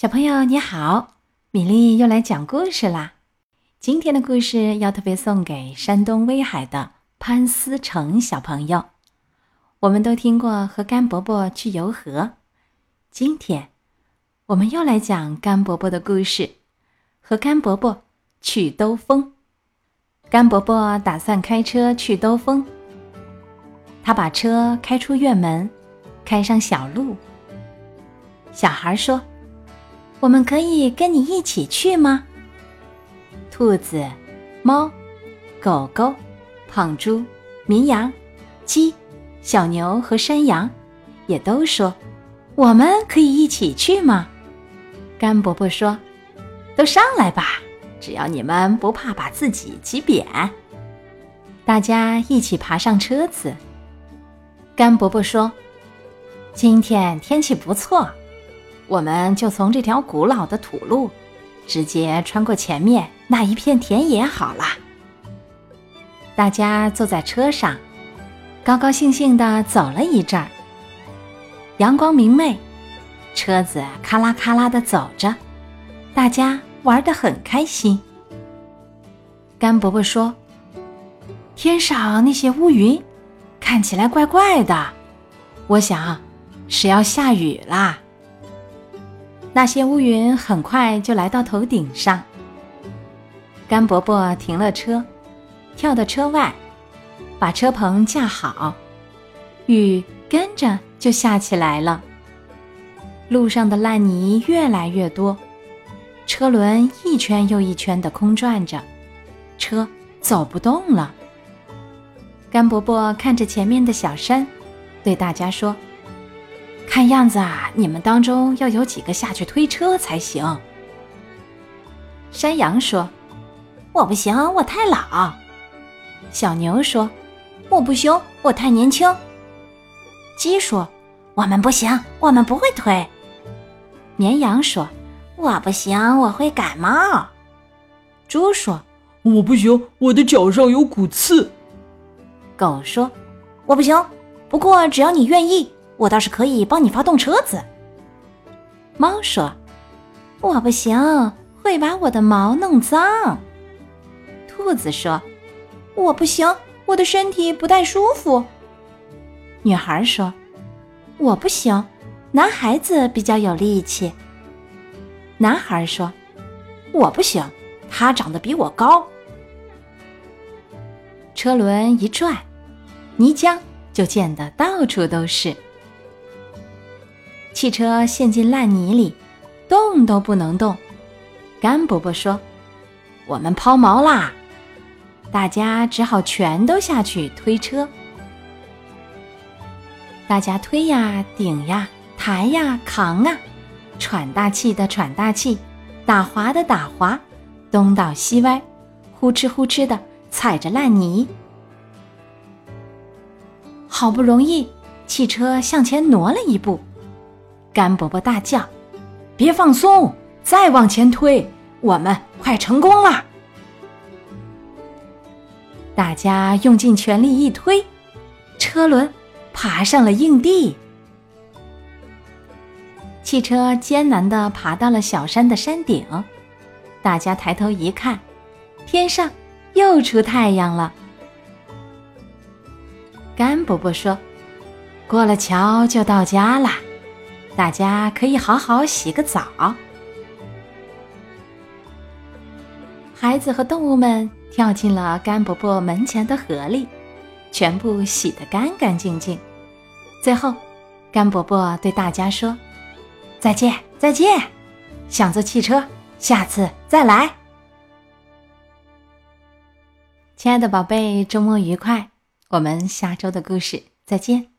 小朋友你好，米粒又来讲故事啦。今天的故事要特别送给山东威海的潘思成小朋友。我们都听过和甘伯伯去游河，今天我们又来讲甘伯伯的故事，和甘伯伯去兜风。甘伯伯打算开车去兜风，他把车开出院门，开上小路。小孩说。我们可以跟你一起去吗？兔子、猫、狗狗、胖猪、绵羊、鸡、小牛和山羊也都说：“我们可以一起去吗？”甘伯伯说：“都上来吧，只要你们不怕把自己挤扁。”大家一起爬上车子。甘伯伯说：“今天天气不错。”我们就从这条古老的土路，直接穿过前面那一片田野好了。大家坐在车上，高高兴兴地走了一阵儿。阳光明媚，车子咔啦咔啦地走着，大家玩得很开心。甘伯伯说：“天上那些乌云，看起来怪怪的，我想是要下雨啦。”那些乌云很快就来到头顶上。甘伯伯停了车，跳到车外，把车棚架好，雨跟着就下起来了。路上的烂泥越来越多，车轮一圈又一圈的空转着，车走不动了。甘伯伯看着前面的小山，对大家说。看样子啊，你们当中要有几个下去推车才行。山羊说：“我不行，我太老。”小牛说：“我不行，我太年轻。”鸡说：“我们不行，我们不会推。”绵羊说：“我不行，我会感冒。”猪说：“我不行，我的脚上有骨刺。”狗说：“我不行，不过只要你愿意。”我倒是可以帮你发动车子。猫说：“我不行，会把我的毛弄脏。”兔子说：“我不行，我的身体不太舒服。”女孩说：“我不行，男孩子比较有力气。”男孩说：“我不行，他长得比我高。”车轮一转，泥浆就溅得到处都是。汽车陷进烂泥里，动都不能动。甘伯伯说：“我们抛锚啦！”大家只好全都下去推车。大家推呀、顶呀、抬呀、扛啊，喘大气的喘大气，打滑的打滑，东倒西歪，呼哧呼哧的踩着烂泥。好不容易，汽车向前挪了一步。甘伯伯大叫：“别放松，再往前推，我们快成功了！”大家用尽全力一推，车轮爬上了硬地。汽车艰难地爬到了小山的山顶，大家抬头一看，天上又出太阳了。甘伯伯说：“过了桥就到家了。”大家可以好好洗个澡。孩子和动物们跳进了甘伯伯门前的河里，全部洗得干干净净。最后，甘伯伯对大家说：“再见，再见！想坐汽车，下次再来。”亲爱的宝贝，周末愉快！我们下周的故事再见。